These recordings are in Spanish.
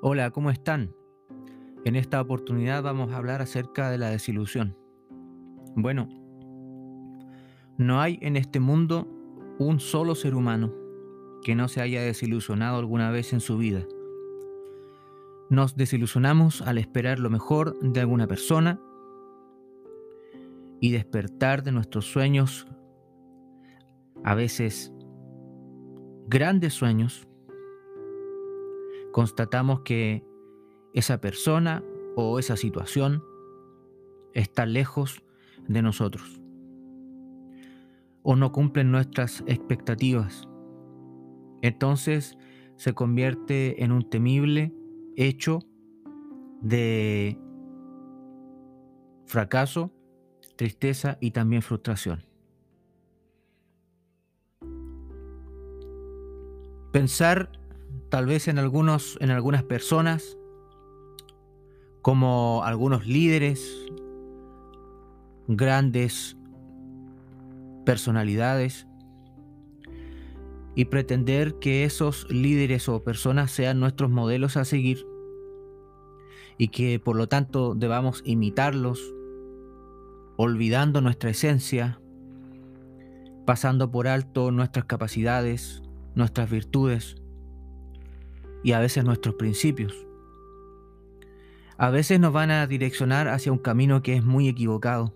Hola, ¿cómo están? En esta oportunidad vamos a hablar acerca de la desilusión. Bueno, no hay en este mundo un solo ser humano que no se haya desilusionado alguna vez en su vida. Nos desilusionamos al esperar lo mejor de alguna persona y despertar de nuestros sueños, a veces grandes sueños, constatamos que esa persona o esa situación está lejos de nosotros o no cumplen nuestras expectativas. Entonces se convierte en un temible hecho de fracaso, tristeza y también frustración. Pensar tal vez en, algunos, en algunas personas, como algunos líderes, grandes personalidades, y pretender que esos líderes o personas sean nuestros modelos a seguir y que por lo tanto debamos imitarlos, olvidando nuestra esencia, pasando por alto nuestras capacidades, nuestras virtudes, y a veces nuestros principios. A veces nos van a direccionar hacia un camino que es muy equivocado,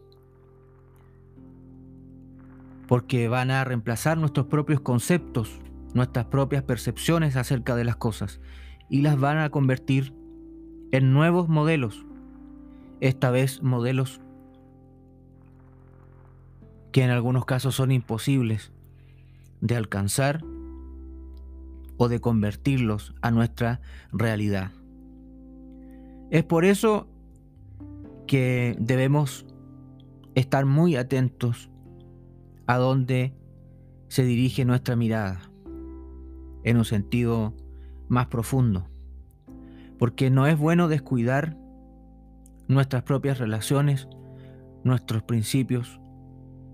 porque van a reemplazar nuestros propios conceptos, nuestras propias percepciones acerca de las cosas, y las van a convertir en nuevos modelos, esta vez modelos que en algunos casos son imposibles de alcanzar o de convertirlos a nuestra realidad. Es por eso que debemos estar muy atentos a dónde se dirige nuestra mirada en un sentido más profundo. Porque no es bueno descuidar nuestras propias relaciones, nuestros principios,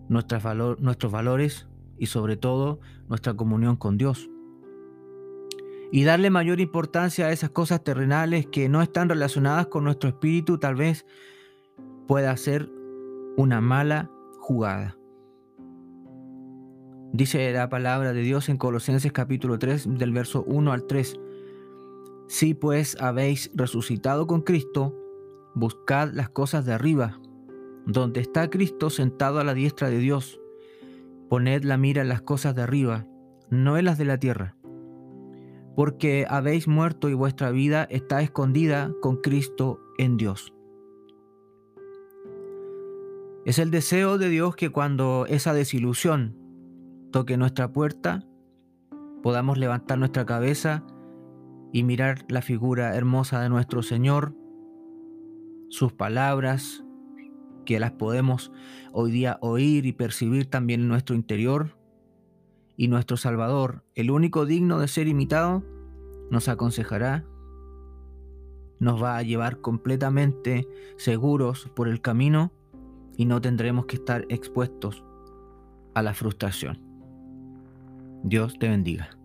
nuestros valores y sobre todo nuestra comunión con Dios y darle mayor importancia a esas cosas terrenales que no están relacionadas con nuestro espíritu, tal vez pueda ser una mala jugada. Dice la palabra de Dios en Colosenses capítulo 3 del verso 1 al 3. Si pues habéis resucitado con Cristo, buscad las cosas de arriba, donde está Cristo sentado a la diestra de Dios. Poned la mira en las cosas de arriba, no en las de la tierra porque habéis muerto y vuestra vida está escondida con Cristo en Dios. Es el deseo de Dios que cuando esa desilusión toque nuestra puerta, podamos levantar nuestra cabeza y mirar la figura hermosa de nuestro Señor, sus palabras, que las podemos hoy día oír y percibir también en nuestro interior, y nuestro Salvador, el único digno de ser imitado, nos aconsejará, nos va a llevar completamente seguros por el camino y no tendremos que estar expuestos a la frustración. Dios te bendiga.